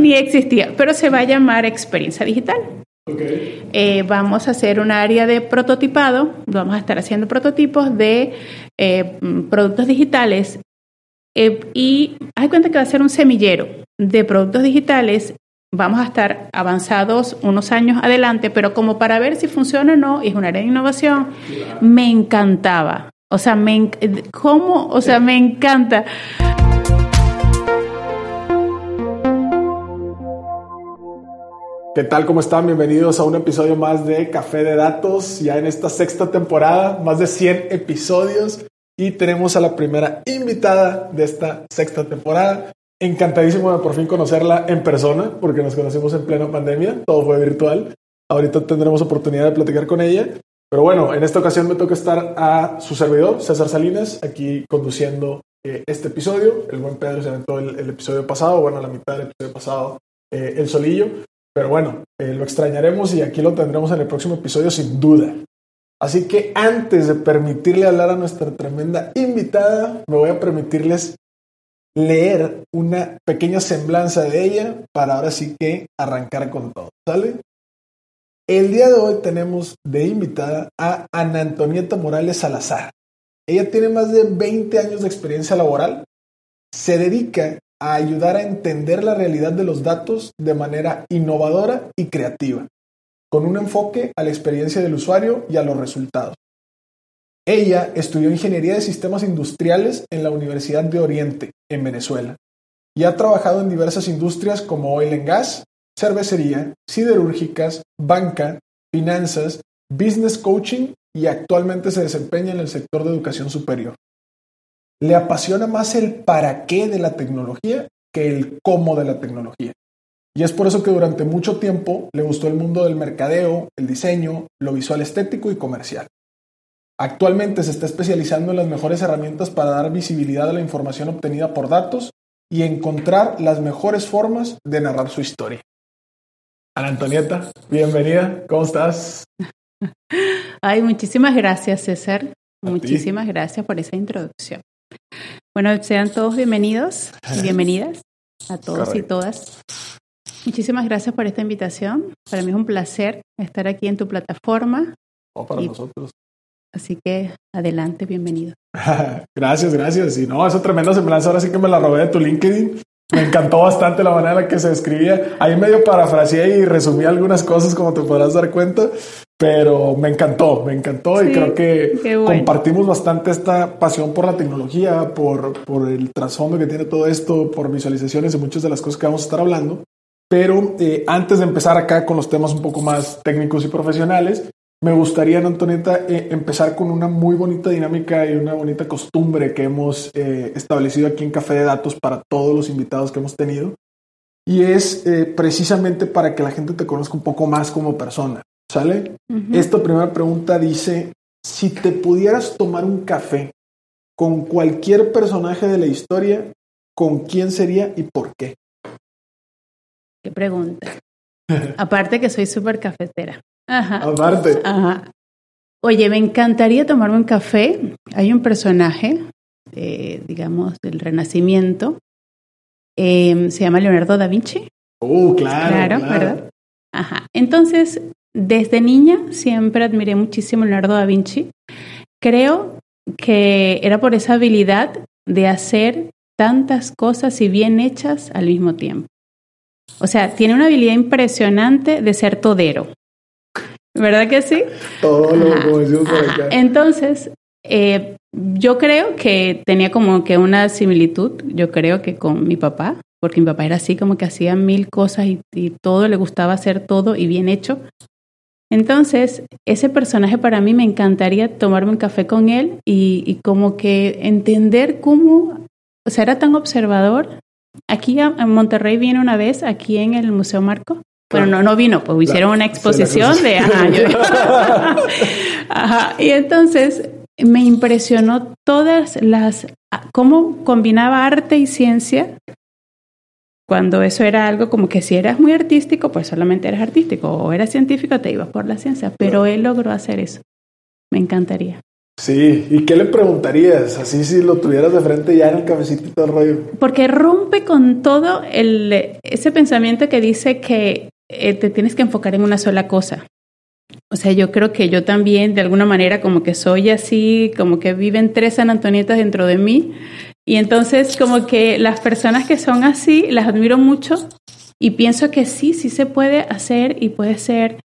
ni existía, pero se va a llamar experiencia digital. Eh, vamos a hacer un área de prototipado, vamos a estar haciendo prototipos de eh, productos digitales eh, y hay cuenta que va a ser un semillero de productos digitales. Vamos a estar avanzados unos años adelante, pero como para ver si funciona o no, es un área de innovación. Me encantaba. O sea, me, ¿cómo? O sea, me encanta. ¿Qué tal? ¿Cómo están? Bienvenidos a un episodio más de Café de Datos, ya en esta sexta temporada, más de 100 episodios y tenemos a la primera invitada de esta sexta temporada. Encantadísimo de por fin conocerla en persona, porque nos conocimos en plena pandemia, todo fue virtual. Ahorita tendremos oportunidad de platicar con ella. Pero bueno, en esta ocasión me toca estar a su servidor, César Salinas, aquí conduciendo eh, este episodio. El buen Pedro se aventó el, el episodio pasado, bueno, la mitad del episodio pasado, eh, el solillo. Pero bueno, eh, lo extrañaremos y aquí lo tendremos en el próximo episodio sin duda. Así que antes de permitirle hablar a nuestra tremenda invitada, me voy a permitirles leer una pequeña semblanza de ella para ahora sí que arrancar con todo. ¿Sale? El día de hoy tenemos de invitada a Ana Antonieta Morales Salazar. Ella tiene más de 20 años de experiencia laboral. Se dedica a ayudar a entender la realidad de los datos de manera innovadora y creativa, con un enfoque a la experiencia del usuario y a los resultados. Ella estudió Ingeniería de Sistemas Industriales en la Universidad de Oriente, en Venezuela, y ha trabajado en diversas industrias como oil and gas, cervecería, siderúrgicas, banca, finanzas, business coaching y actualmente se desempeña en el sector de educación superior le apasiona más el para qué de la tecnología que el cómo de la tecnología. Y es por eso que durante mucho tiempo le gustó el mundo del mercadeo, el diseño, lo visual estético y comercial. Actualmente se está especializando en las mejores herramientas para dar visibilidad a la información obtenida por datos y encontrar las mejores formas de narrar su historia. Ana Antonieta, bienvenida, ¿cómo estás? Ay, muchísimas gracias, César. muchísimas gracias por esa introducción. Bueno, sean todos bienvenidos y bienvenidas a todos y todas. Muchísimas gracias por esta invitación. Para mí es un placer estar aquí en tu plataforma. O para nosotros. Así que adelante, bienvenido. gracias, gracias. Y no, esa tremenda semblanza ahora sí que me la robé de tu LinkedIn. Me encantó bastante la manera en la que se escribía. Ahí medio parafraseé y resumí algunas cosas, como te podrás dar cuenta, pero me encantó, me encantó y creo que compartimos bastante esta pasión por la tecnología, por, por el trasfondo que tiene todo esto, por visualizaciones y muchas de las cosas que vamos a estar hablando. Pero eh, antes de empezar acá con los temas un poco más técnicos y profesionales, me gustaría, Antonieta, eh, empezar con una muy bonita dinámica y una bonita costumbre que hemos eh, establecido aquí en Café de Datos para todos los invitados que hemos tenido. Y es precisamente para que la gente te conozca un poco más como persona. ¿Sale? Esta primera pregunta dice, si te pudieras tomar un café con cualquier personaje de la historia, ¿con quién sería y por qué? Qué pregunta. Aparte que soy súper cafetera. Ajá. Aparte. Ajá. Oye, me encantaría tomarme un café. Hay un personaje, eh, digamos, del Renacimiento. Eh, se llama Leonardo da Vinci. Oh, claro. Claro, ¿verdad? Ajá. Entonces, desde niña siempre admiré muchísimo a Leonardo da Vinci. Creo que era por esa habilidad de hacer tantas cosas y bien hechas al mismo tiempo. O sea, tiene una habilidad impresionante de ser todero. ¿Verdad que sí? Todo lo por acá. Entonces, eh, yo creo que tenía como que una similitud, yo creo que con mi papá, porque mi papá era así como que hacía mil cosas y, y todo le gustaba hacer todo y bien hecho. Entonces, ese personaje para mí me encantaría tomarme un café con él y, como que entender cómo, o sea, era tan observador. Aquí en Monterrey vino una vez, aquí en el Museo Marco. Bueno, no, no vino, pues hicieron una exposición de... Ajá, Y entonces me impresionó todas las... cómo combinaba arte y ciencia cuando eso era algo como que si eras muy artístico, pues solamente eras artístico, o eras científico, te ibas por la ciencia, pero él logró hacer eso. Me encantaría. Sí, ¿y qué le preguntarías? Así si lo tuvieras de frente ya en el cafecito y todo el rollo. Porque rompe con todo el, ese pensamiento que dice que eh, te tienes que enfocar en una sola cosa. O sea, yo creo que yo también, de alguna manera, como que soy así, como que viven tres San Antonietas dentro de mí. Y entonces, como que las personas que son así, las admiro mucho y pienso que sí, sí se puede hacer y puede ser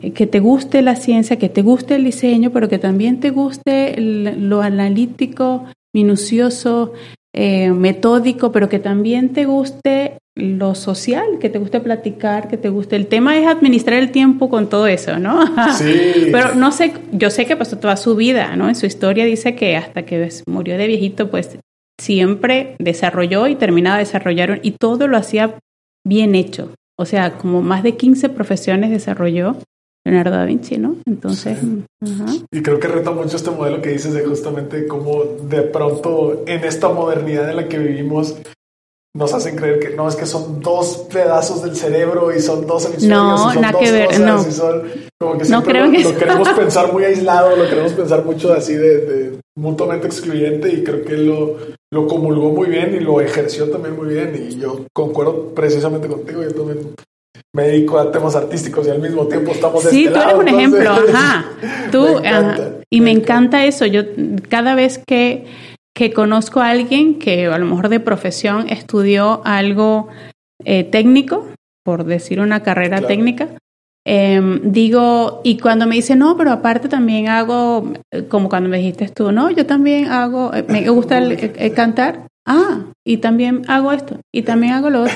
eh, que te guste la ciencia, que te guste el diseño, pero que también te guste lo analítico, minucioso, eh, metódico, pero que también te guste lo social, que te guste platicar, que te guste. El tema es administrar el tiempo con todo eso, ¿no? Sí. Pero no sé, yo sé que pasó toda su vida, ¿no? En su historia dice que hasta que murió de viejito, pues siempre desarrolló y terminaba de desarrollar y todo lo hacía bien hecho. O sea, como más de 15 profesiones desarrolló Leonardo da Vinci, ¿no? Entonces, y creo que reta mucho este modelo que dices de justamente cómo de pronto en esta modernidad en la que vivimos nos hacen creer que no, es que son dos pedazos del cerebro y son dos hemisferios. No, y son nada dos que ver, cosas, no. Y son, como que no creo lo, que lo queremos pensar muy aislado, lo queremos pensar mucho así de, de mutuamente excluyente y creo que él lo, lo comulgó muy bien y lo ejerció también muy bien y yo concuerdo precisamente contigo, yo también me dedico a temas artísticos y al mismo tiempo estamos de Sí, este tú eres lado, un entonces, ejemplo, ajá. Tú, me ajá. Y me encanta. encanta eso. Yo cada vez que, que conozco a alguien que a lo mejor de profesión estudió algo eh, técnico, por decir una carrera Claro. técnica, em, digo, y cuando me dice, no, pero aparte también hago, eh, como cuando me dijiste tú, no, yo también hago, eh, me gusta el- cantar. Ah, y también hago esto, y también hago lo otro.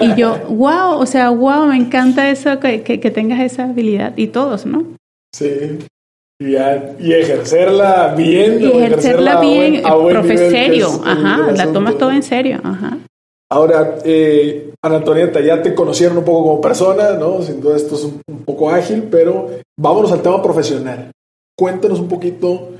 Y yo, wow, o sea, wow, me encanta eso, que, que, que tengas esa habilidad. Y todos, ¿no? Sí. Y, y ejercerla bien. Y ejercerla a buen- bien, a buen nivel, es ajá, la tomas todo en serio, ajá. Ahora, eh, Ana Antonieta, ya te conocieron un poco como persona, ¿no? Sin duda esto es un, poco ágil, pero vámonos al tema profesional. Cuéntanos un poquito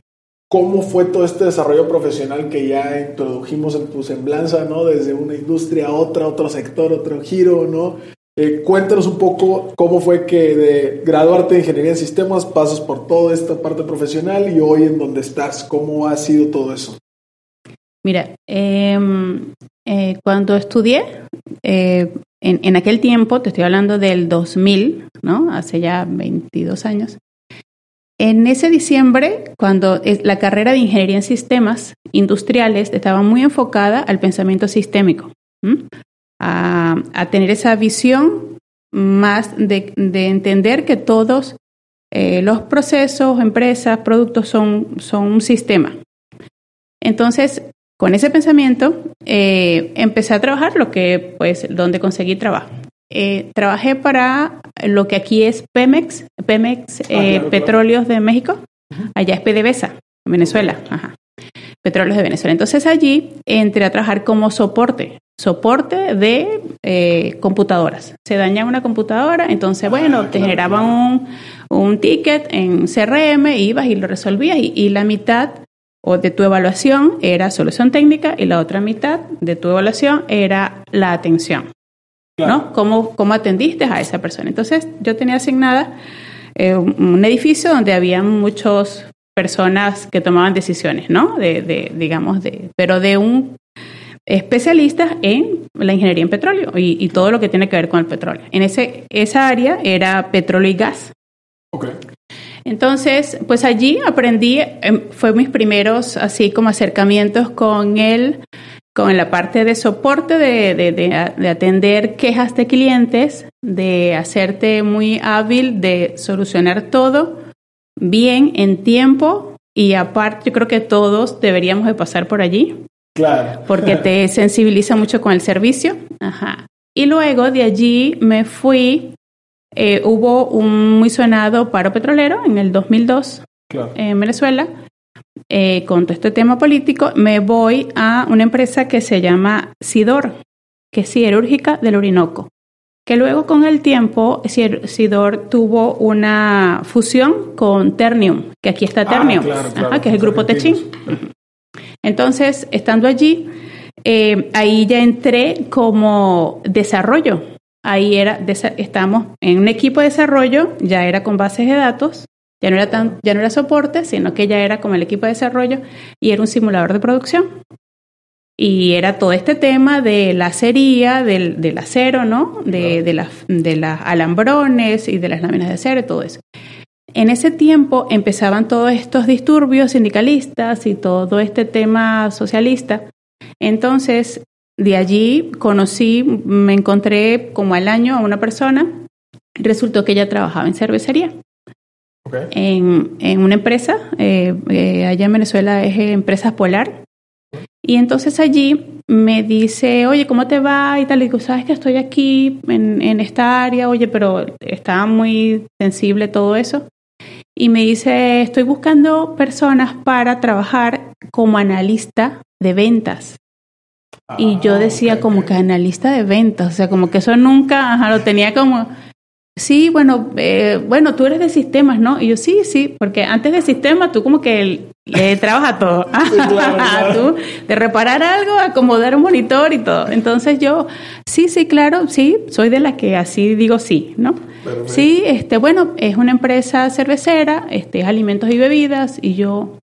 cómo fue todo este desarrollo profesional que ya introdujimos en tu semblanza, ¿no? Desde una industria a otra, otro sector, otro giro, ¿no? Eh, cuéntanos un poco cómo fue que de graduarte de Ingeniería en Sistemas pasas por toda esta parte profesional y hoy en donde estás, ¿cómo ha sido todo eso? Mira, em, eh, cuando estudié, eh, en, en aquel tiempo, te estoy hablando del 2000, ¿no? Hace ya 22 años. En ese diciembre, cuando la carrera de Ingeniería en Sistemas Industriales estaba muy enfocada al pensamiento sistémico, a, a tener esa visión más de, de entender que todos eh, los procesos, empresas, productos son, son un sistema. Entonces, con ese pensamiento, eh, empecé a trabajar lo que, pues, donde conseguí trabajo. Eh, trabajé para lo que aquí es Pemex, Pemex Ah, eh, claro. Petróleos de México, allá es PDVSA, en Venezuela, ajá. Petróleos de Venezuela. Entonces allí entré a trabajar como soporte, soporte de eh, computadoras. Se daña una computadora, entonces, bueno, Ah, te claro, generaban un, un ticket en CRM, ibas y lo resolvías y, y la mitad o de tu evaluación era solución técnica y la otra mitad de tu evaluación era la atención. ¿no? ¿Cómo, ¿Cómo atendiste a esa persona? Entonces, yo tenía asignada eh, un edificio donde había muchas personas que tomaban decisiones, ¿no? De, de, digamos, de, pero de un especialista en la ingeniería en petróleo y, y todo lo que tiene que ver con el petróleo. En ese, esa área era petróleo y gas. Entonces, pues allí aprendí, em, fue mis primeros así como acercamientos con el, con la parte de soporte, de, de, de, de atender quejas de clientes, de hacerte muy hábil, de solucionar todo bien en tiempo y aparte yo creo que todos deberíamos de pasar por allí Claro. porque te sensibiliza mucho con el servicio. Ajá. Y luego de allí me fui, eh, hubo un muy sonado paro petrolero en el 2002 Claro. en Venezuela. Eh, con todo este tema político, me voy a una empresa que se llama Sidor, que es siderúrgica del Orinoco, que luego con el tiempo Sidor tuvo una fusión con Ternium, que aquí está Ah, Ternium, claro, claro, ajá, que es el grupo Techín. Entonces, estando allí, eh, ahí ya entré como desarrollo. Ahí era, estamos en un equipo de desarrollo, ya era con bases de datos, Ya no era tan, ya no era soporte, sino que ya era como el equipo de desarrollo y era un simulador de producción. Y era todo este tema de la acería, del, del acero, ¿no? De, de, las, de las alambrones y de las láminas de acero y todo eso. En ese tiempo empezaban todos estos disturbios sindicalistas y todo este tema socialista. Entonces, de allí conocí, me encontré como al año a una persona, resultó que ella trabajaba en cervecería. Okay. En, en, una empresa, eh, eh, allá en Venezuela es Empresas Polar, y entonces allí me dice, oye, ¿cómo te va? Y tal, y digo, sabes que estoy aquí en, en esta área, oye, pero estaba muy sensible todo eso. Y me dice, estoy buscando personas para trabajar como analista de ventas. Ah, y yo decía como que analista de ventas, o sea, como que eso nunca, ajá, lo tenía como, sí, bueno, eh, bueno, tú eres de sistemas, ¿no? Y yo, sí, sí, porque antes de sistemas tú como que le trabajas a todo. claro, claro. tú, de reparar algo, acomodar un monitor y todo. Entonces yo, sí, sí, claro, sí, soy de las que así digo sí, ¿no? Perfecto. Sí, este, bueno, es una empresa cervecera, este, es alimentos y bebidas, y yo,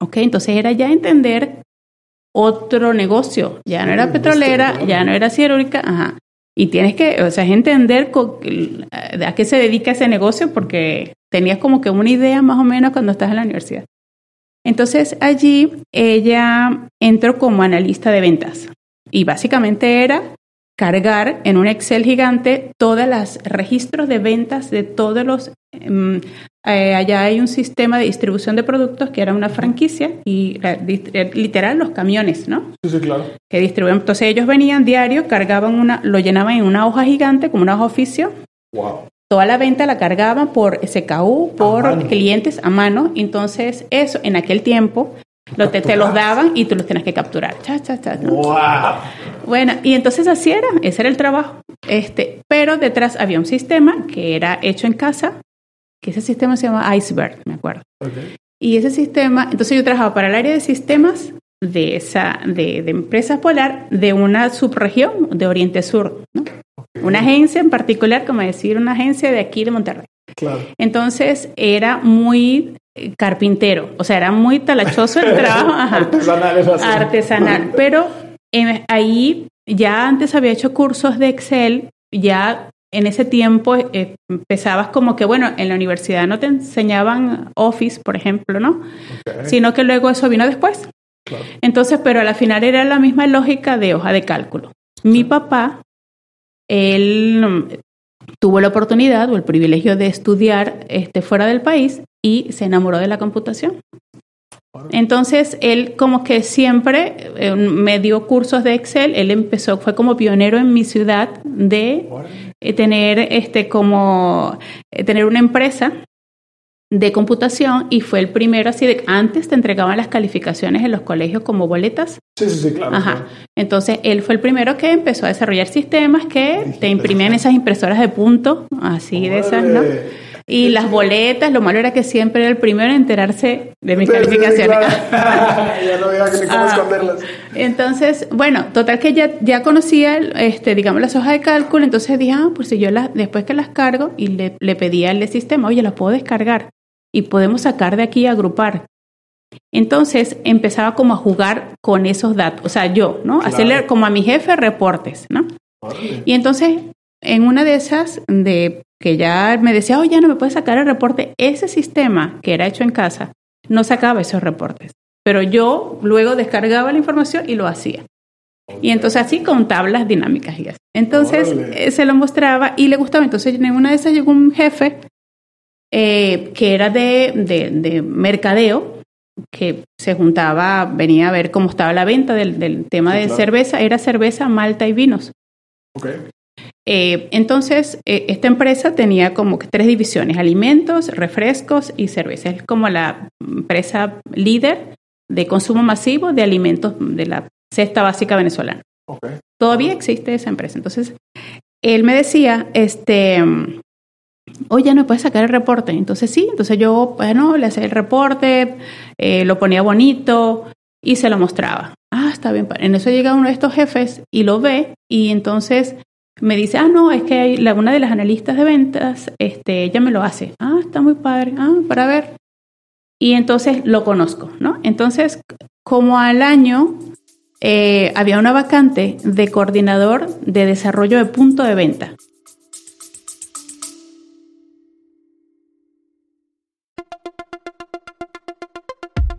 ok, entonces era ya entender otro negocio, ya no era petrolera, ya no era siderúrgica, ajá. Y tienes que, o sea, entender a qué se dedica ese negocio porque tenías como que una idea más o menos cuando estás en la universidad. Entonces allí ella entró como analista de ventas y básicamente era cargar en un Excel gigante todos los registros de ventas de todos los... em, eh, allá hay un sistema de distribución de productos que era una franquicia y eh, literal los camiones, ¿no? Sí, sí, claro. Que distribuían. Entonces ellos venían diario, cargaban una, lo llenaban en una hoja gigante como una hoja oficio Wow. toda la venta la cargaban por SKU, por clientes a mano. Entonces, eso en aquel tiempo lo te, te los daban y tú los tenías que capturar. Cha, cha, cha, ¿no? Wow. Bueno, y entonces así era, ese era el trabajo. Este, pero detrás había un sistema que era hecho en casa, que ese sistema se llama Iceberg, me acuerdo. Y ese sistema, entonces yo trabajaba para el área de sistemas de esa de, de empresa polar de una subregión de Oriente Sur, ¿no? Una agencia en particular, como decir, una agencia de aquí de Monterrey. Claro. Entonces era muy eh, carpintero, o sea, era muy talachoso el trabajo, ajá, Artesanal es así. artesanal. Pero eh, ahí ya antes había hecho cursos de Excel, ya en ese tiempo eh, empezabas como que, bueno, en la universidad no te enseñaban Office, por ejemplo, ¿no? Sino que luego eso vino después. Claro. Entonces, pero a la final era la misma lógica de hoja de cálculo. Mi papá, él mm, tuvo la oportunidad o el privilegio de estudiar este, fuera del país y se enamoró de la computación. Entonces, él como que siempre eh, me dio cursos de Excel, él empezó, fue como pionero en mi ciudad de eh, tener este como eh, tener una empresa de computación y fue el primero así de antes te entregaban las calificaciones en los colegios como boletas. Sí, sí, sí, claro. Ajá. claro. Entonces él fue el primero que empezó a desarrollar sistemas que te imprimían esas impresoras de punto, así de esas, ¿no? Y las boletas, lo malo era que siempre era el primero en enterarse de mis Sí, sí, sí, calificaciones. claro. ya no había ni cómo Ah. esconderlas. Entonces, bueno, total que ya, ya conocía, este, digamos, las hojas de cálculo, entonces dije, ah, pues si yo las, después que las cargo, y le, le pedí al sistema, oye, las puedo descargar y podemos sacar de aquí y agrupar. Entonces empezaba como a jugar con esos datos, o sea, yo, ¿no? Claro. Hacerle como a mi jefe reportes, ¿no? Y entonces, en una de esas, de que ya me decía, oh, ya no me puedes sacar el reporte, ese sistema que era hecho en casa no sacaba esos reportes. Pero yo luego descargaba la información y lo hacía. Y entonces así con tablas dinámicas y así. Entonces Órale. se lo mostraba y le gustaba. Entonces en una de esas llegó un jefe eh, que era de, de, de mercadeo, que se juntaba, venía a ver cómo estaba la venta del, del tema Sí, de claro. cerveza, era cerveza, malta y vinos. Ok. Eh, entonces, eh, esta empresa tenía como que tres divisiones, alimentos, refrescos y cerveza. Es como la empresa líder de consumo masivo de alimentos de la cesta básica venezolana. Ok. Todavía existe esa empresa. Entonces, él me decía, este, oye, ¿no puedes sacar el reporte? Entonces, sí, entonces yo, bueno, le hacía el reporte, eh, lo ponía bonito y se lo mostraba. Ah, está bien. En eso llega uno de estos jefes y lo ve y entonces me dice, ah, no, es que hay una de las analistas de ventas, este, ella me lo hace. Ah, está muy padre. Ah, para ver. Y entonces lo conozco, ¿no? Entonces, como al año eh, había una vacante de coordinador de desarrollo de punto de venta.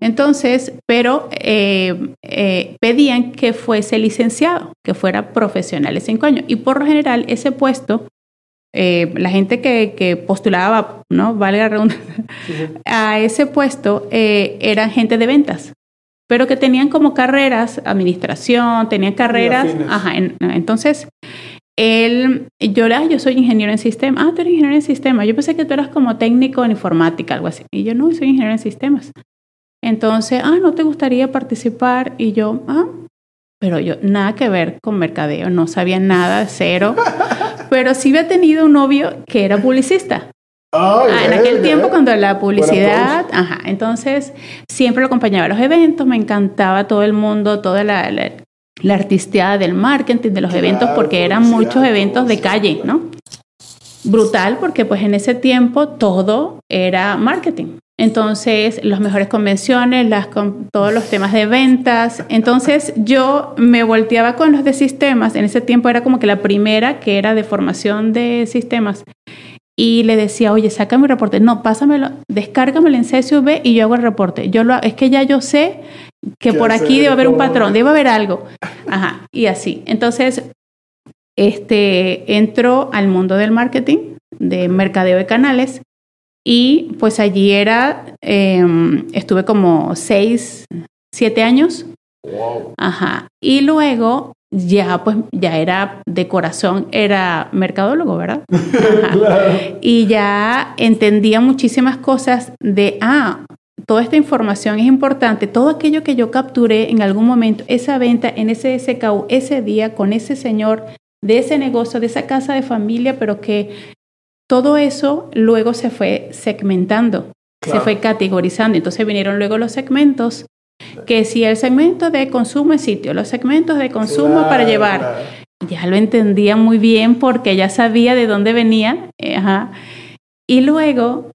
Entonces, pero eh, eh, pedían que fuese licenciado, que fuera profesional de cinco años. Y por lo general, ese puesto, eh, la gente que, postulaba, ¿no? Vale la redundancia, a ese puesto eran gente de ventas, pero que tenían como carreras, administración, tenían carreras. Ajá, entonces, él, yo, ah, yo soy ingeniero en sistemas. Ah, tú eres ingeniero en sistemas. Yo pensé que tú eras como técnico en informática, algo así. Y yo no, soy ingeniero en sistemas. Entonces, ah, ¿no te gustaría participar? Y yo, ah, pero yo nada que ver con mercadeo, no sabía nada, cero. pero sí había tenido un novio que era publicista. ah, en aquel tiempo cuando la publicidad, ajá, entonces siempre lo acompañaba a los eventos, me encantaba todo el mundo, toda la, la, artisteada del marketing, de los eventos, porque eran muchos eventos de calle, ¿no? Brutal, porque pues en ese tiempo todo era marketing. Entonces, las mejores convenciones, las, con todos los temas de ventas. Entonces, yo me volteaba con los de sistemas. En ese tiempo era como que la primera que era de formación de sistemas. Y le decía, oye, saca mi reporte. No, pásamelo, descárgamelo en CSV y yo hago el reporte. Yo lo, es que ya yo sé que por aquí debe haber un patrón, debe haber algo. Ajá, y así. Entonces, este, entro al mundo del marketing, de mercadeo de canales y pues allí era, em, estuve como seis, siete años. Ajá. Y luego ya pues ya era de corazón, era mercadólogo, ¿verdad? Y ya entendía muchísimas cosas de, ah, toda esta información es importante, todo aquello que yo capturé en algún momento, esa venta en ese SKU, ese día con ese señor de ese negocio, de esa casa de familia, pero que todo eso luego se fue segmentando, se fue categorizando. Entonces vinieron luego los segmentos, que si el segmento de consumo es sitio, los segmentos de consumo para llevar. Ya lo entendía muy bien porque ya sabía de dónde venía. Eh, y luego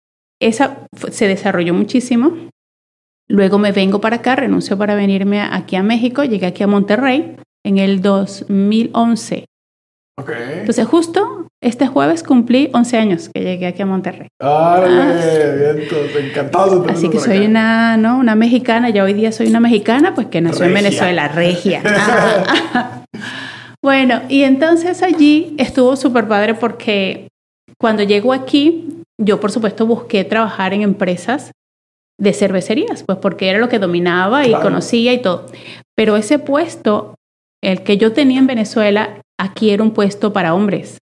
esa se desarrolló muchísimo. Luego me vengo para acá, renuncio para venirme aquí a México, llegué aquí a Monterrey en el 2011. Entonces justo este jueves cumplí 11 años que llegué aquí a Monterrey. ¡Ay, ah. bien, encantado Así que soy una, ¿no? una mexicana, ya hoy día soy una mexicana, pues que nació en Venezuela, regia. bueno, y entonces allí estuvo súper padre porque cuando llego aquí, yo por supuesto busqué trabajar en empresas de cervecerías, pues porque era lo que dominaba y conocía y todo. Pero ese puesto, el que yo tenía en Venezuela, aquí era un puesto para hombres.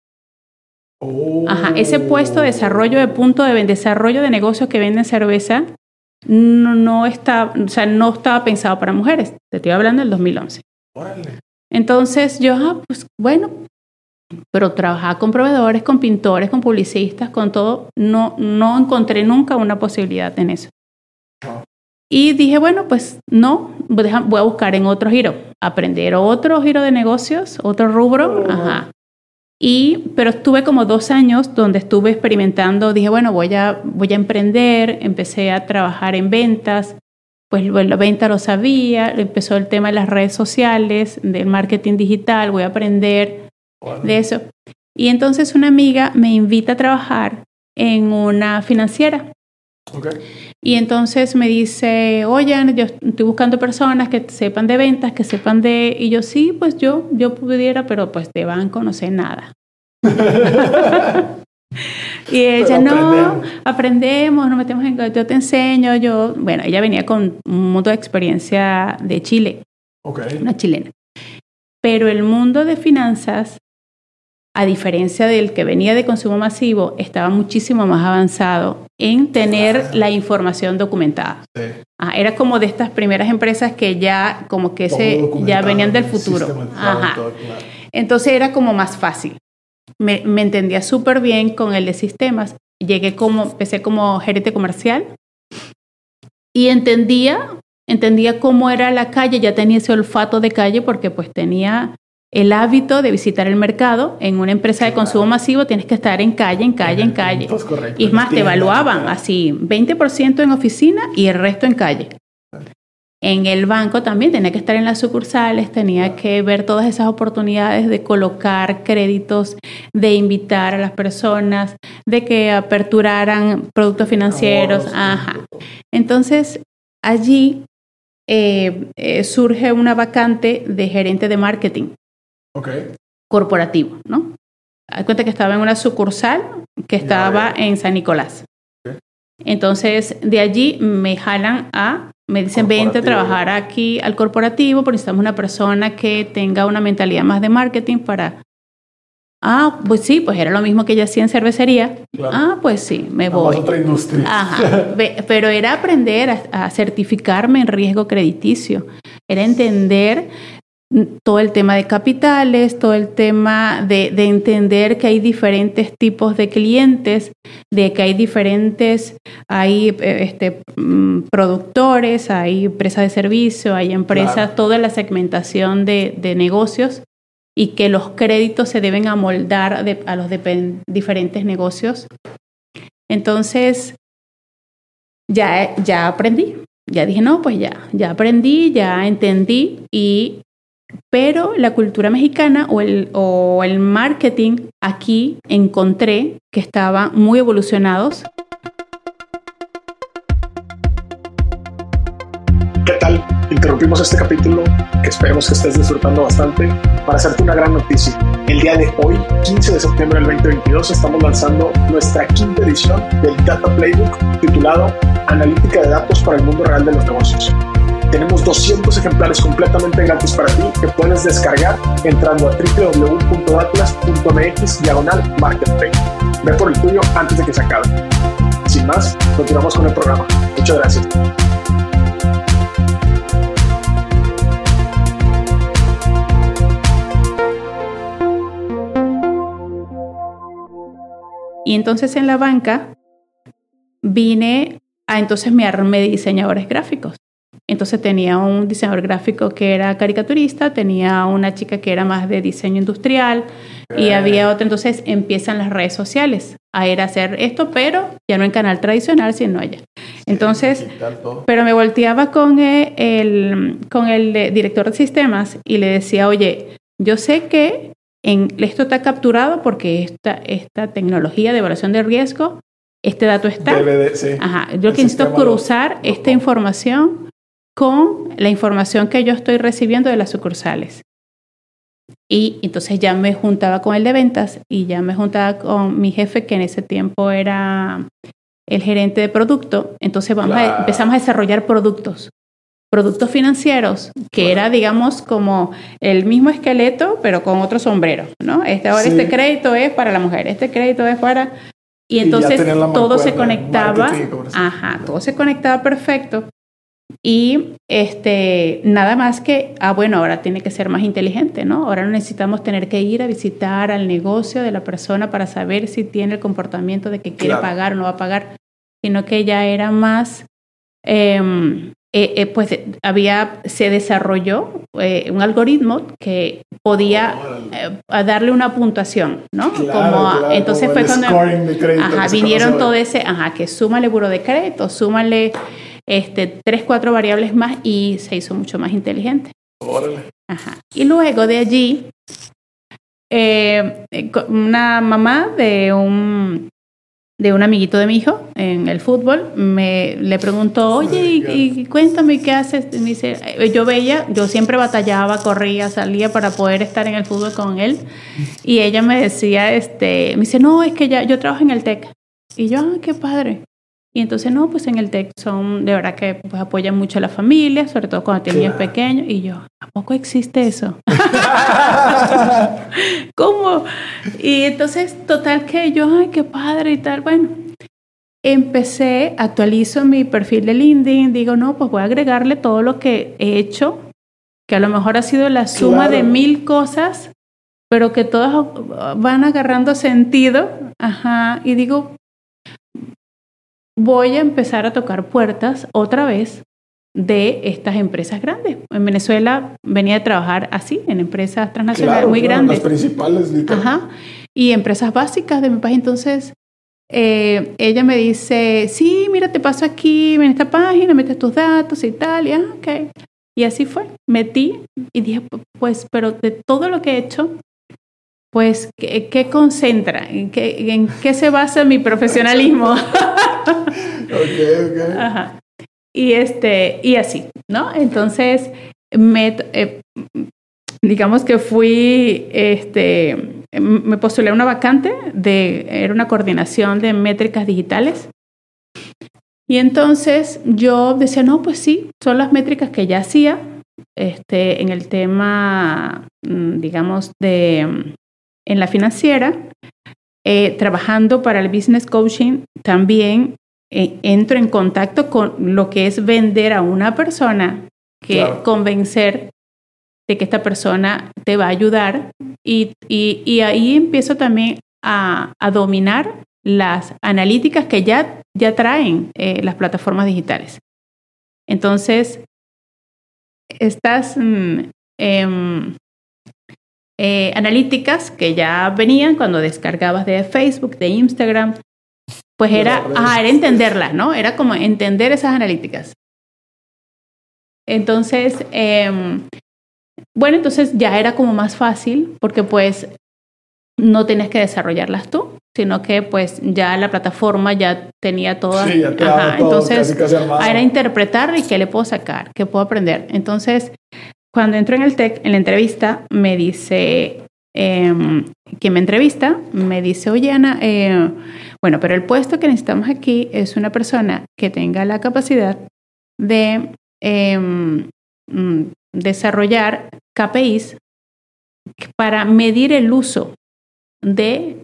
Ajá, ese puesto de desarrollo de punto de desarrollo de negocios que venden cerveza no, no, está, o sea, no estaba pensado para mujeres. Te estoy hablando del 2011. Entonces yo, ah, pues bueno, pero trabajaba con proveedores, con pintores, con publicistas, con todo. No, no encontré nunca una posibilidad en eso. Y dije, bueno, pues no, voy a buscar en otro giro, aprender otro giro de negocios, otro rubro. Ajá. Y, pero estuve como dos años donde estuve experimentando, dije, bueno, voy a, voy a emprender, empecé a trabajar en ventas, pues la venta lo sabía, empezó el tema de las redes sociales, del marketing digital, voy a aprender de eso. Y entonces una amiga me invita a trabajar en una financiera. Y entonces me dice, oye, yo estoy buscando personas que sepan de ventas, que sepan de... Y yo, sí, pues yo, yo pudiera, pero pues de banco no sé nada. y ella, no, aprendemos. nos metemos en... Yo te enseño, yo... Bueno, ella venía con un mundo de experiencia de Chile. Una chilena. Pero el mundo de finanzas a diferencia del que venía de consumo masivo, estaba muchísimo más avanzado en tener la información documentada. Ah, era como de estas primeras empresas que ya como que se ya venían del futuro. Entonces era como más fácil. Me, me entendía súper bien con el de sistemas. Llegué como, empecé como gerente comercial y entendía, entendía cómo era la calle, ya tenía ese olfato de calle porque pues tenía el hábito de visitar el mercado. En una empresa de consumo masivo tienes que estar en calle, en calle, en calle. Y es más, te evaluaban así, 20% en oficina y el resto en calle. En el banco también tenía que estar en las sucursales, tenía que ver todas esas oportunidades de colocar créditos, de invitar a las personas, de que aperturaran productos financieros. Ajá. Entonces, allí eh, eh, surge una vacante de gerente de marketing corporativo, ¿no? Hay cuenta que estaba en una sucursal que estaba en San Nicolás. Entonces, de allí me jalan a, me dicen, vente a trabajar aquí al corporativo, porque necesitamos una persona que tenga una mentalidad más de marketing para... Ah, pues sí, pues era lo mismo que yo hacía en cervecería. Ah, pues sí, me voy. otra industria. Ajá. Pero era aprender a certificarme en riesgo crediticio. Era entender todo el tema de capitales, todo el tema de, entender que hay diferentes tipos de clientes, de que hay diferentes, hay eh, este, mm, productores, hay empresas de servicio, hay empresas, toda la segmentación de, negocios y que los créditos se deben amoldar a los diferentes negocios. Entonces, ya, ya aprendí, ya dije, no, pues ya, ya aprendí, ya entendí y pero la cultura mexicana o el, o el marketing aquí encontré que estaban muy evolucionados. ¿Qué tal? Interrumpimos este capítulo que esperemos que estés disfrutando bastante para hacerte una gran noticia. El día de hoy, 15 de septiembre del 2022, estamos lanzando nuestra quinta edición del Data Playbook titulado Analítica de datos para el mundo real de los negocios. Tenemos 200 ejemplares completamente gratis para ti que puedes descargar entrando a www.atlas.mx diagonal marketplace. Ve por el tuyo antes de que se acabe. Sin más, continuamos con el programa. Muchas gracias. Y entonces en la banca vine a entonces me armé de diseñadores gráficos. Entonces tenía un diseñador gráfico que era caricaturista, tenía una chica que era más de diseño industrial y había otra. Entonces empiezan las redes sociales a ir a hacer esto, pero ya no en canal tradicional, sino allá. Entonces, pero me volteaba con el, con el director de sistemas y le decía, oye, yo sé que en, esto está capturado porque esta, esta tecnología de evaluación de riesgo, este dato está. Ajá, yo necesito cruzar esta información con la información que yo estoy recibiendo de las sucursales. Y entonces ya me juntaba con el de ventas y ya me juntaba con mi jefe, que en ese tiempo era el gerente de producto. Entonces vamos empezamos a desarrollar productos, productos financieros, que era, digamos, como el mismo esqueleto, pero con otro sombrero, ¿no? Este, ahora este crédito es para la mujer, este crédito es para... Y entonces todo se conectaba, ajá, todo se conectaba perfecto y este, nada más que, ah, bueno, ahora tiene que ser más inteligente, ¿no? Ahora no necesitamos tener que ir a visitar al negocio de la persona para saber si tiene el comportamiento de que quiere pagar o no va a pagar, sino que ya era más, em, eh, eh, pues había, se desarrolló eh, un algoritmo que podía darle una puntuación, ¿no? como, entonces fue cuando ajá, vinieron todo ese, ajá, que súmale buro de crédito, súmale este, tres, cuatro variables más y se hizo mucho más inteligente. Órale. Ajá. Y luego de allí, eh, una mamá de un de un amiguito de mi hijo en el fútbol, me le preguntó, oye, y, cuéntame qué haces. me dice, eh, yo veía, yo siempre batallaba, corría, salía para poder estar en el fútbol con él. Y ella me decía, este, me dice, no, es que ya, yo trabajo en el TEC. Y yo, ah, qué padre. Y entonces, no, pues en el TEC son, de verdad que pues, apoyan mucho a la familia, sobre todo cuando tienen niños pequeños. Y yo, ¿a poco existe eso? ¿Cómo? Y entonces, total que yo, ay, qué padre y tal. Bueno, empecé, actualizo mi perfil de LinkedIn, digo, no, pues voy a agregarle todo lo que he hecho, que a lo mejor ha sido la suma de mil cosas, pero que todas van agarrando sentido. Ajá, y digo, voy a empezar a tocar puertas otra vez de estas empresas grandes. En Venezuela venía a trabajar así, en empresas transnacionales muy grandes. Las principales, Ajá. Y empresas básicas de mi país. Entonces, eh, ella me dice, sí, mira, te paso aquí en esta página, metes tus datos y tal. Y, ah, okay. y así fue. Metí y dije, pues, pero de todo lo que he hecho, pues, ¿qué, concentra? ¿En qué, ¿En qué se basa mi profesionalismo? ok, Ajá. Y, este, y así, ¿no? Entonces, me, eh, digamos que fui, este, me postulé a una vacante de, era una coordinación de métricas digitales. Y entonces yo decía, no, pues sí, son las métricas que ya hacía este, en el tema, mm, digamos, de en la financiera, eh, trabajando para el business coaching, también eh, entro en contacto con lo que es vender a una persona, que convencer de que esta persona te va a ayudar y, y, ahí empiezo también a, a, dominar las analíticas que ya, ya traen eh, las plataformas digitales. Entonces, estas mm, em, eh, analíticas que ya venían cuando descargabas de Facebook, de Instagram, pues era, era entenderlas, ¿no? Era como entender esas analíticas. Entonces, em, bueno, entonces ya era como más fácil porque pues no tenías que desarrollarlas tú, sino que pues ya la plataforma ya tenía todas. Sí, ya todo, entonces, era interpretar y qué le puedo sacar, qué puedo aprender. Entonces, cuando entro en el TEC, en la entrevista, me dice, eh, quien me entrevista, me dice, oye Ana, eh, bueno, pero el puesto que necesitamos aquí es una persona que tenga la capacidad de em, mm, desarrollar KPIs para medir el uso de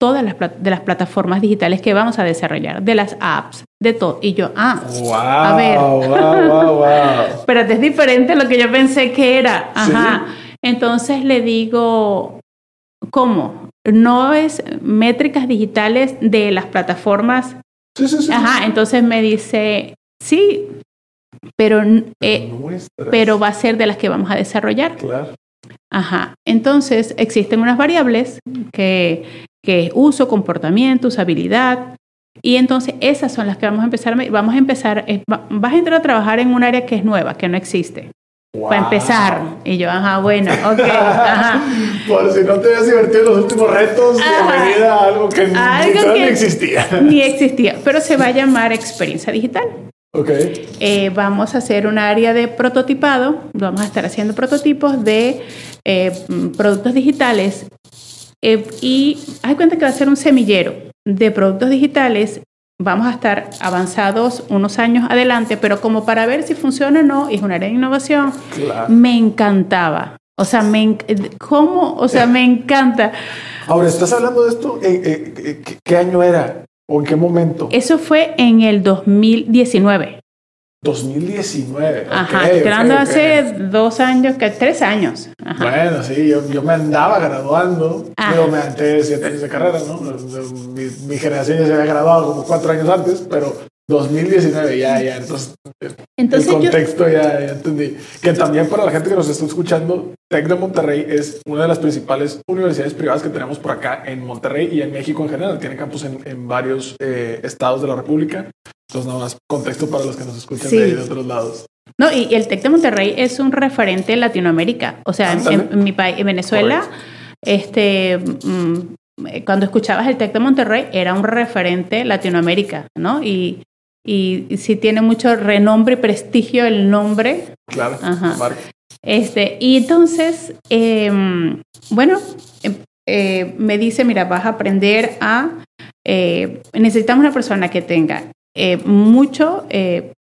todas las, de las plataformas digitales que vamos a desarrollar, de las apps, de todo. Y yo, ah, wow, a ver. Wow, wow, wow. Pero es diferente a lo que yo pensé que era. Ajá. Entonces le digo, ¿cómo? No es métricas digitales de las plataformas. Sí, sí, sí. Ajá, entonces me dice, sí, pero, eh, pero va a ser de las que vamos a desarrollar. Claro. Ajá. Entonces, existen unas variables que que es uso, comportamiento, usabilidad. Y entonces esas son las que vamos a empezar. Vamos a empezar, vas a entrar a trabajar en un área que es nueva, que no existe. Para empezar. Y yo, ajá, bueno, ok, ajá. Por si no te habías divertido en los últimos retos, bienvenida a algo que, ni existía. Ni existía, pero se va a llamar experiencia digital. Ok. Eh, vamos a hacer un área de prototipado, vamos a estar haciendo prototipos de eh, productos digitales eh, y hay cuenta que va a ser un semillero de productos digitales. Vamos a estar avanzados unos años adelante, pero como para ver si funciona o no, es un área de innovación. Me encantaba. O sea, me, ¿cómo? O sea, me encanta. Ahora, ¿estás hablando de esto? ¿Qué año era? ¿O en qué momento? Eso fue en el 2019. 2019. Ajá, okay, hace dos años, que tres años. Bueno, sí, yo, yo, me andaba graduando, pero me antes siete años de carrera, ¿no? Mi, mi, generación ya se había graduado como cuatro años antes, pero 2019 ya, ya, entonces, el contexto ya, ya entendí. Que también para la gente que nos está escuchando, TEC de Monterrey es una de las principales universidades privadas que tenemos por acá en Monterrey y en México en general. Tiene campus en, en varios eh, estados de la República. Entonces, nada más contexto para los que nos escuchan de, otros lados. No, y el TEC de Monterrey es un referente en Latinoamérica. O sea, en, mi país, en Venezuela, este, mm, cuando escuchabas el TEC de Monterrey, era un referente Latinoamérica, ¿no? Y, y, sí tiene mucho renombre y prestigio el nombre. Claro, Ajá. Este, y entonces, em, bueno, em, eh, me dice, mira, vas a aprender a, eh, necesitamos una persona que tenga eh, mucho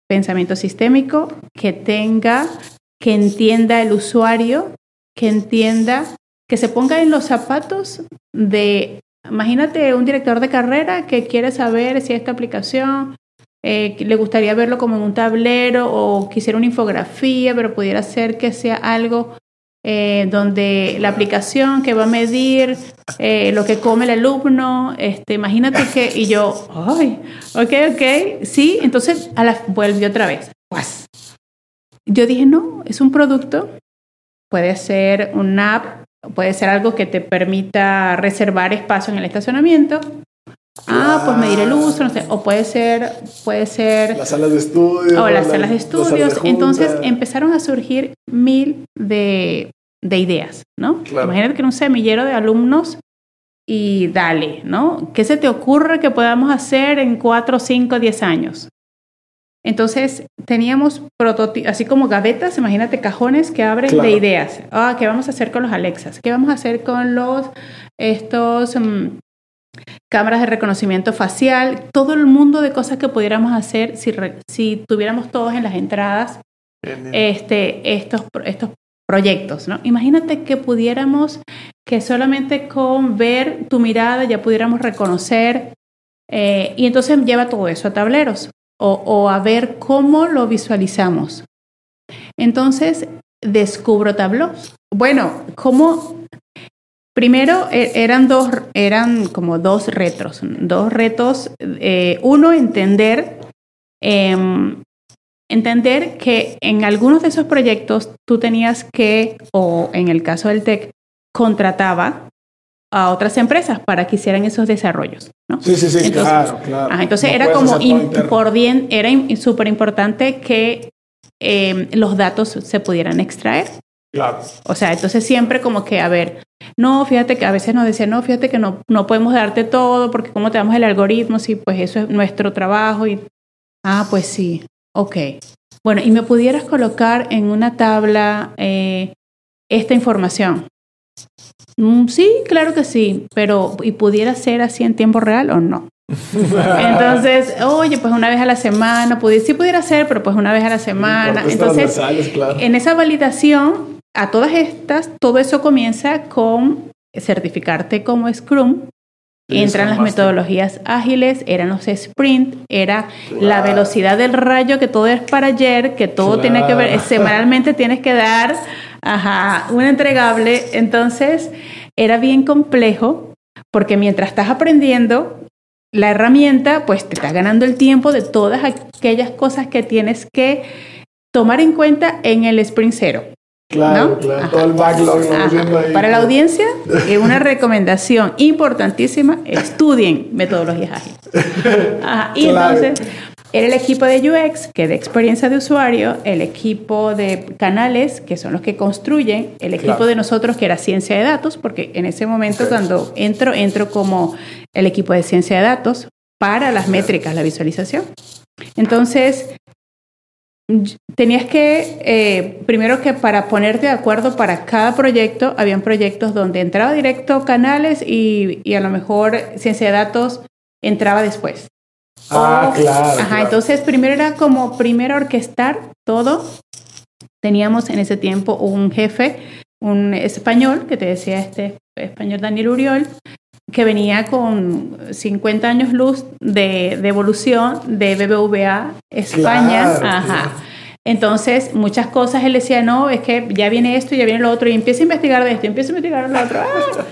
pensamiento sistémico, que tenga, que entienda el usuario, que entienda, que se ponga en los zapatos de, imagínate un director de carrera que quiere saber si esta aplicación eh, le gustaría verlo como en un tablero o quisiera una infografía, pero pudiera ser que sea algo eh, donde la aplicación que va a medir eh, lo que come el alumno, este, imagínate que, y yo, ay, ok, ok, sí, entonces a la, vuelve otra vez. Yo dije, no, es un producto, puede ser una app, puede ser algo que te permita reservar espacio en el estacionamiento, Ah, pues medir el uso, no sé, o puede ser, puede ser... Las salas de estudio. O las, salas de estudios. Entonces empezaron a surgir mil de, de ideas, ¿no? Imagínate que en un semillero de alumnos y dale, ¿no? ¿Qué se te ocurre que podamos hacer en cuatro, cinco, diez años? Entonces teníamos prototipos, así como gavetas, imagínate cajones que abren de ideas. Ah, ¿qué vamos a hacer con los Alexas? ¿Qué vamos a hacer con los estos mm, cámaras de reconocimiento facial, todo el mundo de cosas que pudiéramos hacer si, si tuviéramos todos en las entradas este, estos, estos proyectos, ¿no? Imagínate que pudiéramos, que solamente con ver tu mirada ya pudiéramos reconocer eh, y entonces lleva todo eso a tableros o, o a ver cómo lo visualizamos. Entonces descubro tableros. Bueno, ¿cómo Primero e, eran dos, eran como dos retos, dos retos. Eh, uno, entender, em, entender que en algunos de esos proyectos tú tenías que, o en el caso del TEC, contrataba a otras empresas para que hicieran esos desarrollos. ¿no? Sí, sí, sí, claro, claro. entonces era como por bien, era súper importante que em, los datos se pudieran extraer. Claro. O sea, entonces siempre como que, a ver, no, fíjate que a veces nos decían, no, fíjate que no, no podemos darte todo porque cómo te damos el algoritmo, sí, pues eso es nuestro trabajo y, ah, pues sí, ok. Bueno, y me pudieras colocar en una tabla eh, esta información. Mm, sí, claro que sí, pero ¿y pudiera ser así en tiempo real o no? Entonces, oye, pues una vez a la semana, sí pudiera ser, pero pues una vez a la semana. Entonces, en esa validación a todas estas, todo eso comienza con certificarte como Scrum. Entran las metodologías ágiles, eran los sprint, era la velocidad del rayo, que todo es para ayer, que todo tiene que ver, semanalmente tienes que dar ajá, un entregable. Entonces, era bien complejo porque mientras estás aprendiendo la herramienta, pues te está ganando el tiempo de todas aquellas cosas que tienes que tomar en cuenta en el sprint cero. Claro, claro, todo el backlog ahí. Para la audiencia, eh, una recomendación importantísima, estudien metodologías ágiles. Y entonces, era el equipo de UX, que de experiencia de usuario, el equipo de canales, que son los que construyen, el equipo de nosotros, que era ciencia de datos, porque en ese momento cuando entro, entro como el equipo de ciencia de datos para las métricas, la visualización. Entonces, tenías que, eh, primero que para ponerte de acuerdo para cada proyecto, habían proyectos donde entraba directo canales y, y a lo mejor ciencia de datos entraba después. Ah, claro. Ajá, entonces primero era como primero orquestar todo. Teníamos en ese tiempo un jefe, un español, que te decía este español Daniel Uriol, que venía con 50 años luz de, evolución de BBVA España. Ajá. Entonces, muchas cosas él decía, no, es que ya viene esto, ya viene lo otro, y empieza a investigar de esto, empieza a investigar de lo otro. ¡Ah!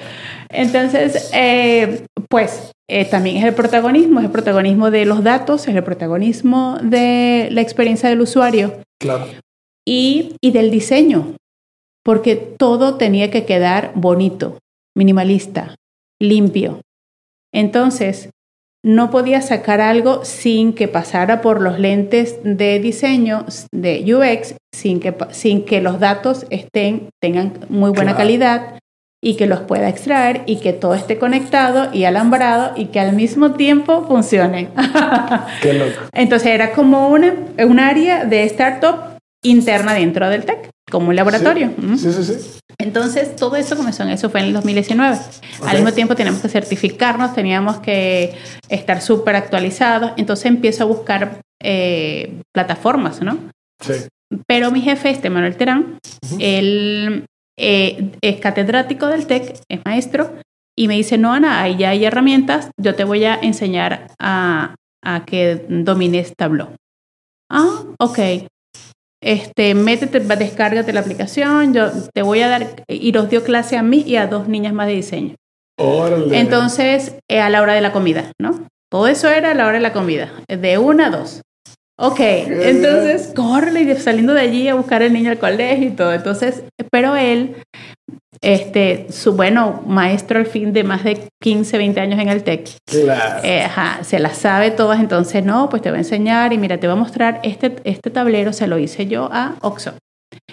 Entonces, eh, pues eh, también es el protagonismo, es el protagonismo de los datos, es el protagonismo de la experiencia del usuario. Claro. Y, y del diseño, porque todo tenía que quedar bonito, minimalista, limpio. Entonces, no podía sacar algo sin que pasara por los lentes de diseño de UX, sin que, sin que los datos estén, tengan muy buena calidad, y que los pueda extraer y que todo esté conectado y alambrado y que al mismo tiempo funcione. Qué loco. Entonces era como una, un área de startup interna dentro del TEC, como un laboratorio. Sí, sí, sí. Entonces todo eso comenzó en eso, fue en el 2019. Al mismo tiempo teníamos que certificarnos, teníamos que estar súper actualizados. Entonces empiezo a buscar eh, plataformas, ¿no? Sí. Pero mi jefe, este Manuel Terán, él eh, es catedrático del TEC, es maestro, y me dice, no, Ana, ahí ya hay herramientas, yo te voy a enseñar a, a que domines Tableau. Ah, ok. Este, métete, descárgate la aplicación, yo te voy a dar, y nos dio clase a mí y a dos niñas más de diseño. Órale. Entonces, eh, a la hora de la comida, ¿no? Todo eso era a la hora de la comida, de una a dos. Ok, entonces corre y saliendo de allí a buscar al niño al colegio y todo. Entonces, pero él, este, su bueno maestro al fin de más de 15, 20 años en el TEC, Claro. eh, ajá, se las sabe todas. Entonces, no, pues te voy a enseñar y mira, te voy a mostrar este, este tablero, se lo hice yo a Oxxo.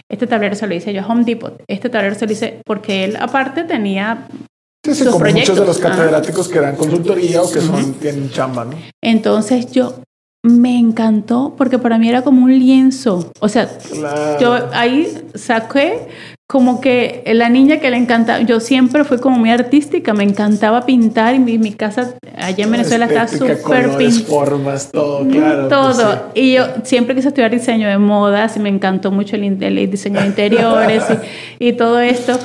Este tablero se lo hice yo a Home Depot. Este tablero se lo hice porque él aparte tenía Sí, sí, como muchos de los catedráticos que dan consultoría o que son, tienen chamba, ¿no? Entonces yo me encantó porque para mí era como un lienzo. O sea, Claro. yo ahí saqué como que la niña que le encantaba, yo siempre fui como muy artística, me encantaba pintar y mi, mi casa allá en Venezuela está súper pintada. formas, todo, claro. Todo. pues Y yo siempre quise estudiar diseño de modas y me encantó mucho el diseño de interiores y, y todo esto.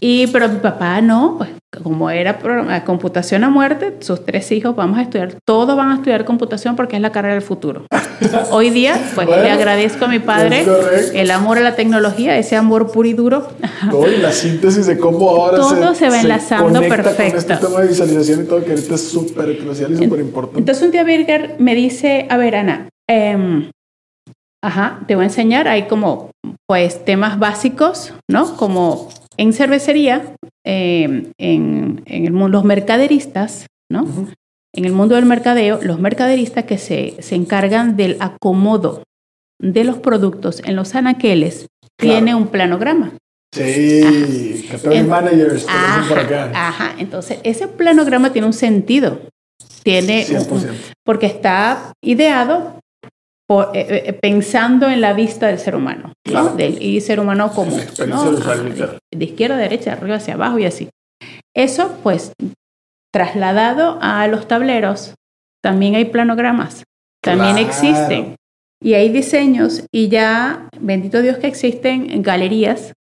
Y, pero mi papá no, pues como era programa- computación a muerte, sus tres hijos vamos a estudiar, todos van a estudiar computación porque es la carrera del futuro. Hoy día, pues Bueno, le agradezco a mi padre el amor a la tecnología, ese amor puro y duro. No, y la síntesis de cómo ahora Todo se va enlazando perfecto. Con este tema de visualización y todo, que ahorita es súper crucial y súper importante. Entonces un día Birger me dice, a ver Ana, em, ajá, te voy a enseñar, hay como pues temas básicos, ¿no? Como en cervecería, em, en, en el mundo, los mercaderistas, ¿no? En el mundo del mercadeo, los mercaderistas que se, se encargan del acomodo de los productos en los anaqueles, Claro. tiene un planograma. Sí, category En- managers, dicen por Ajá, acá. ajá, entonces ese planograma tiene un sentido. Tiene un- 100%. porque está ideado por- eh, eh, pensando en la vista del ser humano, ¿no? Claro. del y ser humano común, de izquierda a derecha, de arriba hacia abajo y así. Eso, pues, trasladado a los tableros, también hay planogramas, también Claro. existen. Y hay diseños y ya, bendito Dios que existen galerías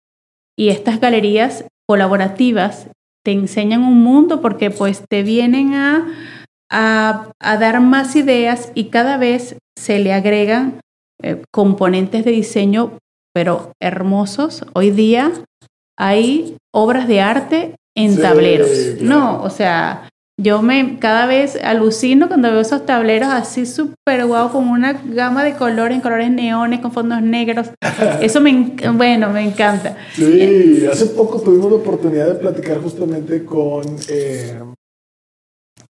y estas galerías colaborativas te enseñan un mundo porque pues te vienen a, a, a dar más ideas y cada vez se le agregan eh, componentes de diseño, pero hermosos. Hoy día hay obras de arte en Sí, tableros. claro. No, o sea, yo me cada vez alucino cuando veo esos tableros así súper guau, con una gama de colores, colores neones, con fondos negros. Eso me, bueno, me encanta. Sí, hace poco tuvimos la oportunidad de platicar justamente con eh,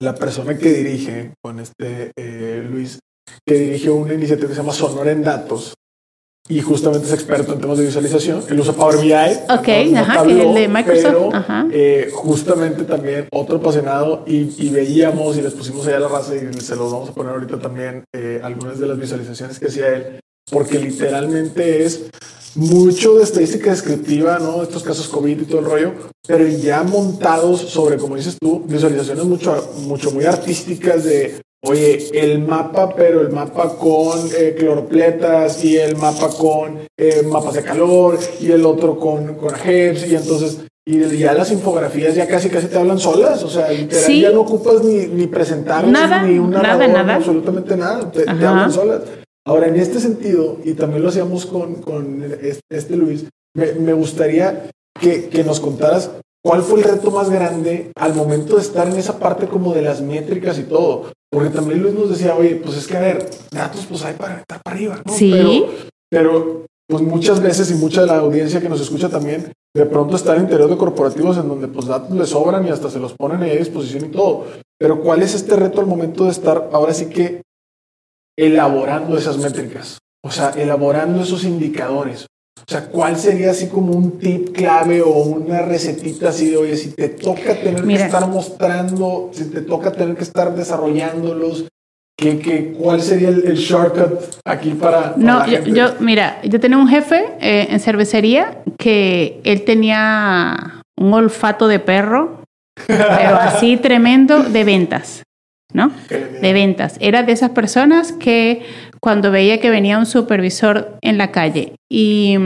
la persona que dirige, con este eh, Luis, que dirige una iniciativa que se llama Sonora en Datos. Y justamente es experto en temas de visualización. Él usa Power BI. Ok, no- ajá, que es el de Microsoft, pero, ajá. eh, justamente también otro apasionado y, y veíamos y les pusimos allá la raza y se los vamos a poner ahorita también eh, algunas de las visualizaciones que hacía él, porque literalmente es mucho de estadística descriptiva, ¿no? Estos casos COVID y todo el rollo, pero ya montados sobre, como dices tú, visualizaciones mucho, mucho muy artísticas de, oye, el mapa, pero el mapa con eh, cloropletas y el mapa con eh, mapas de calor y el otro con, con y entonces... Y ya las infografías ya casi casi te hablan solas, o sea, literal, Sí. ya no ocupas ni, ni presentarlas, Nada, ni un nada, narrador, nada. ni absolutamente nada, te, te hablan solas. Ahora, en este sentido, y también lo hacíamos con, con este, este Luis, me, me gustaría que, que nos contaras cuál fue el reto más grande al momento de estar en esa parte como de las métricas y todo. Porque también Luis nos decía, oye, pues es que a ver, datos pues hay para estar para arriba, ¿no? Sí. Pero, pero pues muchas veces y mucha de la audiencia que nos escucha también, de pronto está en interior de corporativos en donde pues datos les sobran y hasta se los ponen ahí a disposición y todo. Pero ¿cuál es este reto al momento de estar ahora sí que elaborando esas métricas? O sea, elaborando esos indicadores. O sea, ¿cuál sería así como un tip clave o una recetita así de, oye, si te toca tener que estar mostrando, si te toca tener que estar desarrollándolos, ¿qué, qué, cuál sería el, shortcut aquí para... no, yo, mira, yo tenía un jefe eh, en cervecería que él tenía un olfato de perro, pero así tremendo de ventas. ¿No? De ventas. Era de esas personas que cuando veía que venía un supervisor en la calle y,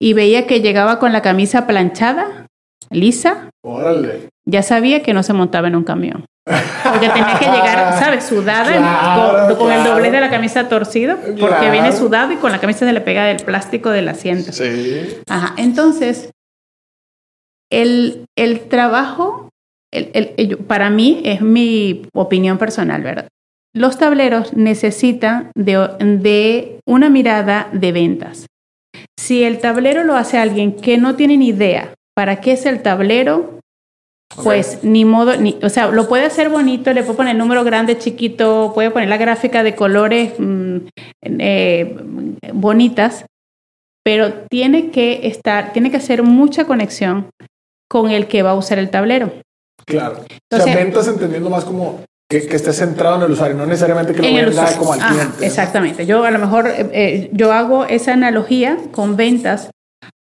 y veía que llegaba con la camisa planchada, lisa, ya sabía que no se montaba en un camión. Porque tenía que llegar, ¿sabes? Sudada, con, el doblez de la camisa torcido, porque viene sudado y con la camisa se le pega el plástico del asiento. Sí. Ajá. Entonces, el, el trabajo el, para mí es mi opinión personal, ¿verdad? Los tableros necesitan de, de, una mirada de ventas. Si el tablero lo hace alguien que no tiene ni idea para qué es el tablero, pues ni modo, ni, o sea, lo puede hacer bonito, le puede poner el número grande, chiquito, puede poner la gráfica de colores mm, eh, bonitas, pero tiene que estar, tiene que hacer mucha conexión con el que va a usar el tablero. Claro. o sea, ventas entendiendo más como que, que, esté centrado en el usuario, no necesariamente que lo venda como al cliente. Exactamente. Yo a lo mejor eh, eh, yo hago esa analogía con ventas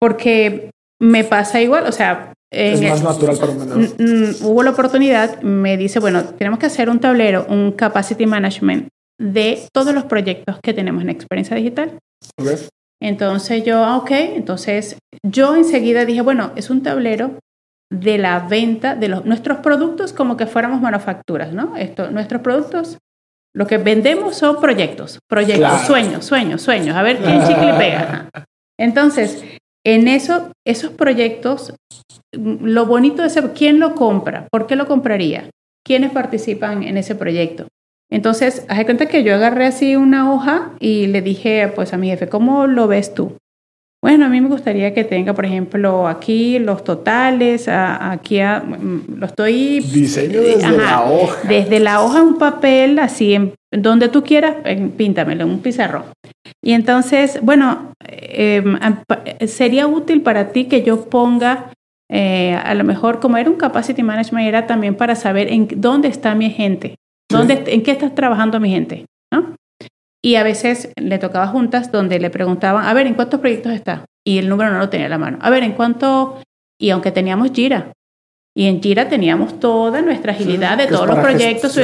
porque me pasa igual, o sea... Es más natural para un vendedor. Hubo la oportunidad, me dice, bueno, tenemos que hacer un tablero, un capacity management de todos los proyectos que tenemos en experiencia digital. Entonces yo, ah, ok, entonces yo enseguida dije, bueno, es un tablero de la venta de los, nuestros productos como que fuéramos manufacturas, ¿no? Esto, nuestros productos, lo que vendemos son proyectos, proyectos, sueños, sueños, sueños, a ver quién chicle pega. Entonces, en eso, esos proyectos, lo bonito de ser, ¿quién lo compra? ¿Por qué lo compraría? ¿Quiénes participan en ese proyecto? Entonces, haz cuenta que yo agarré así una hoja y le dije pues a mi jefe, ¿cómo lo ves tú? Bueno, a mí me gustaría que tenga, por ejemplo, aquí los totales, aquí mm, lo estoy... Diseño desde la hoja. Desde la hoja un papel, así, en, donde tú quieras, píntamelo, en un pizarrón. Y entonces, bueno, em, sería útil para ti que yo ponga, eh, a lo mejor como era un capacity management, era también para saber en dónde está mi gente, dónde, en qué estás trabajando mi gente, ¿no? Y a veces le tocaba juntas donde le preguntaban, a ver, ¿en cuántos proyectos está? Y el número no lo tenía a la mano. A ver, ¿en cuánto? Y aunque teníamos Gira, y en Gira teníamos toda nuestra agilidad de todos los proyectos,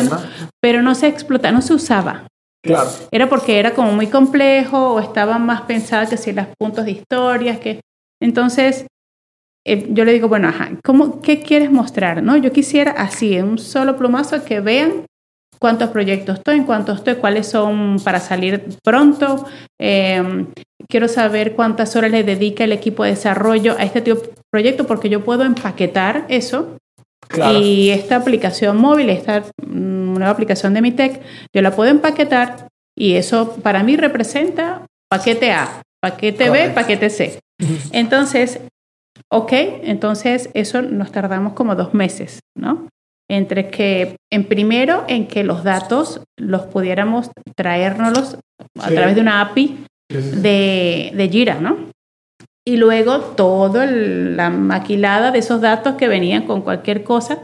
pero no se explotaba, no se usaba. Claro. Era porque era como muy complejo o estaban más pensadas que si las puntos de historias, que... Entonces, eh, yo le digo, bueno, ajá, ¿cómo, ¿qué quieres mostrar? ¿No? Yo quisiera así, en un solo plumazo, que vean cuántos proyectos estoy, en cuántos estoy, cuáles son para salir pronto. Em, quiero saber cuántas horas le dedica el equipo de desarrollo a este tipo de proyecto porque yo puedo empaquetar eso. Y esta aplicación móvil, esta mm, nueva aplicación de mi tech, yo la puedo empaquetar y eso para mí representa paquete A, paquete B, paquete C. Entonces, ok, entonces eso nos tardamos como dos meses, ¿no? Entre que, en primero, en que los datos los pudiéramos traérnoslos a través de una API de, de Jira, ¿no? Y luego toda la maquilada de esos datos que venían con cualquier cosa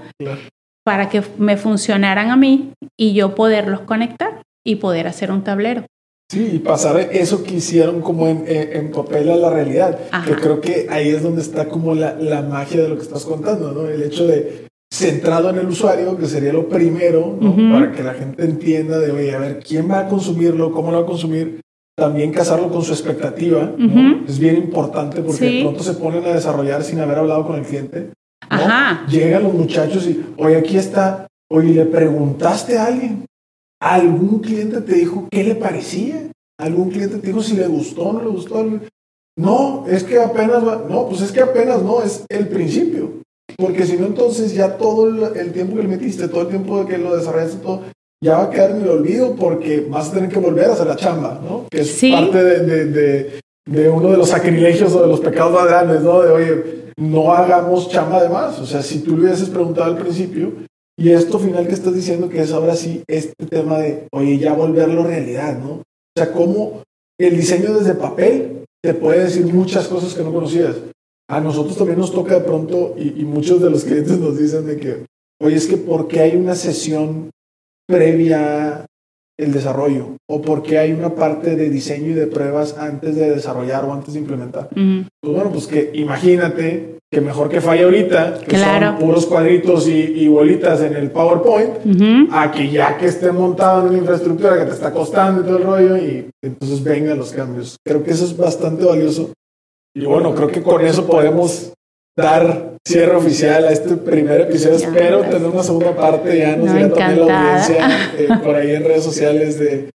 para que me funcionaran a mí y yo poderlos conectar y poder hacer un tablero. Sí, y pasar eso que hicieron como en, en, papel a la realidad. Que creo que ahí es donde está como la, la, magia de lo que estás contando, ¿no? El hecho de centrado en el usuario, que sería lo primero, para que la gente entienda de, oye, a ver, ¿quién va a consumirlo? ¿Cómo lo va a consumir? También casarlo con su expectativa, Es bien importante porque de pronto se ponen a desarrollar sin haber hablado con el cliente. Llegan los muchachos y, oye, aquí está, oye, ¿le preguntaste a alguien? ¿Algún cliente te dijo qué le parecía? ¿Algún cliente te dijo si le gustó o no le gustó? No, es que apenas va, no, pues es que apenas no, es el principio. Porque si no, entonces ya todo el, tiempo que le metiste, todo el tiempo que lo desarrollaste, todo, ya va a quedar en el olvido porque vas a tener que volver a hacer la chamba, ¿no? Que es parte de, de, de, uno de los sacrilegios o de los pecados más grandes, ¿no? De, oye, no hagamos chamba de más. O sea, si tú le hubieses preguntado al principio, y esto final que estás diciendo que es ahora sí este tema de, oye, ya volverlo realidad, ¿no? O sea, cómo el diseño desde papel te puede decir muchas cosas que no conocías. A nosotros también nos toca de pronto, y, y muchos de los clientes nos dicen de que, oye, es que porque hay una sesión previa el desarrollo o porque hay una parte de diseño y de pruebas antes de desarrollar o antes de implementar. Pues bueno, pues que imagínate que mejor que falle ahorita, que son puros cuadritos y, bolitas en el PowerPoint, a que ya que esté montado en una infraestructura que te está costando y todo el rollo y entonces vengan los cambios. Creo que eso es bastante valioso. Y bueno, creo que con eso podemos dar cierre oficial a este primer episodio. Espero tener una segunda parte. Ya nos no, también la audiencia eh, por ahí en redes sociales de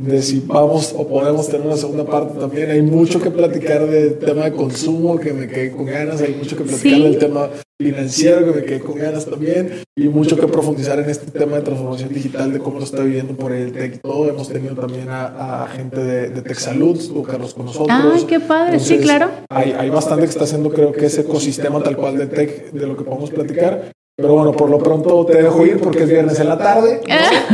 de si vamos o podemos tener una segunda parte también. Hay mucho que platicar del tema de consumo que me quedé con ganas, hay mucho que platicar del tema financiero que me quedé con ganas también y mucho que profundizar en este tema de transformación digital, de cómo lo está viviendo por el tech y todo. Hemos tenido también a, gente de, de Tech Salud, estuvo Carlos con nosotros. Ay, qué padre, sí, claro. Hay, hay bastante que está haciendo, creo que ese ecosistema tal cual de tech, de lo que podemos platicar. Pero bueno, por lo pronto te dejo ir porque es viernes en la tarde.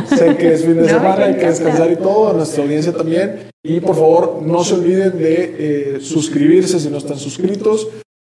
sé que es fin de semana, hay que descansar y todo, a nuestra audiencia también. Y por favor, no se olviden de eh, suscribirse si no están suscritos,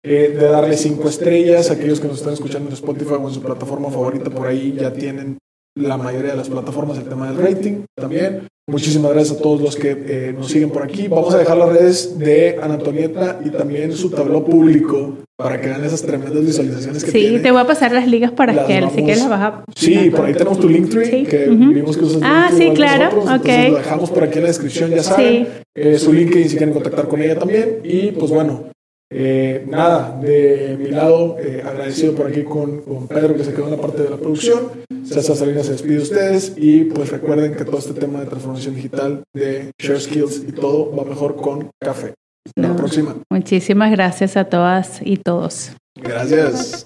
eh, de darle cinco estrellas. Aquellos que nos están escuchando en Spotify o en su plataforma favorita, por ahí ya tienen la mayoría de las plataformas el tema del rating también. Muchísimas gracias a todos los que eh, nos siguen por aquí. Vamos a dejar las redes de Anatonieta y también su tabló público para que vean esas tremendas visualizaciones que tiene. Sí, te voy a pasar las ligas para que así que las vas a... Sí, por ahí tenemos tu Linktree, sí. que vimos que usas Ah, sí, claro, ok. lo dejamos por aquí en la descripción, ya saben. Eh, su link y si quieren contactar con ella también. Y pues bueno, eh, nada, de mi lado, eh, agradecido por aquí con, con, Pedro que se quedó en la parte de la producción. César Salinas se despide de ustedes y pues recuerden que todo este tema de transformación digital, de share skills y todo va mejor con café. Hasta la próxima. Muchísimas gracias a todas y todos. Gracias.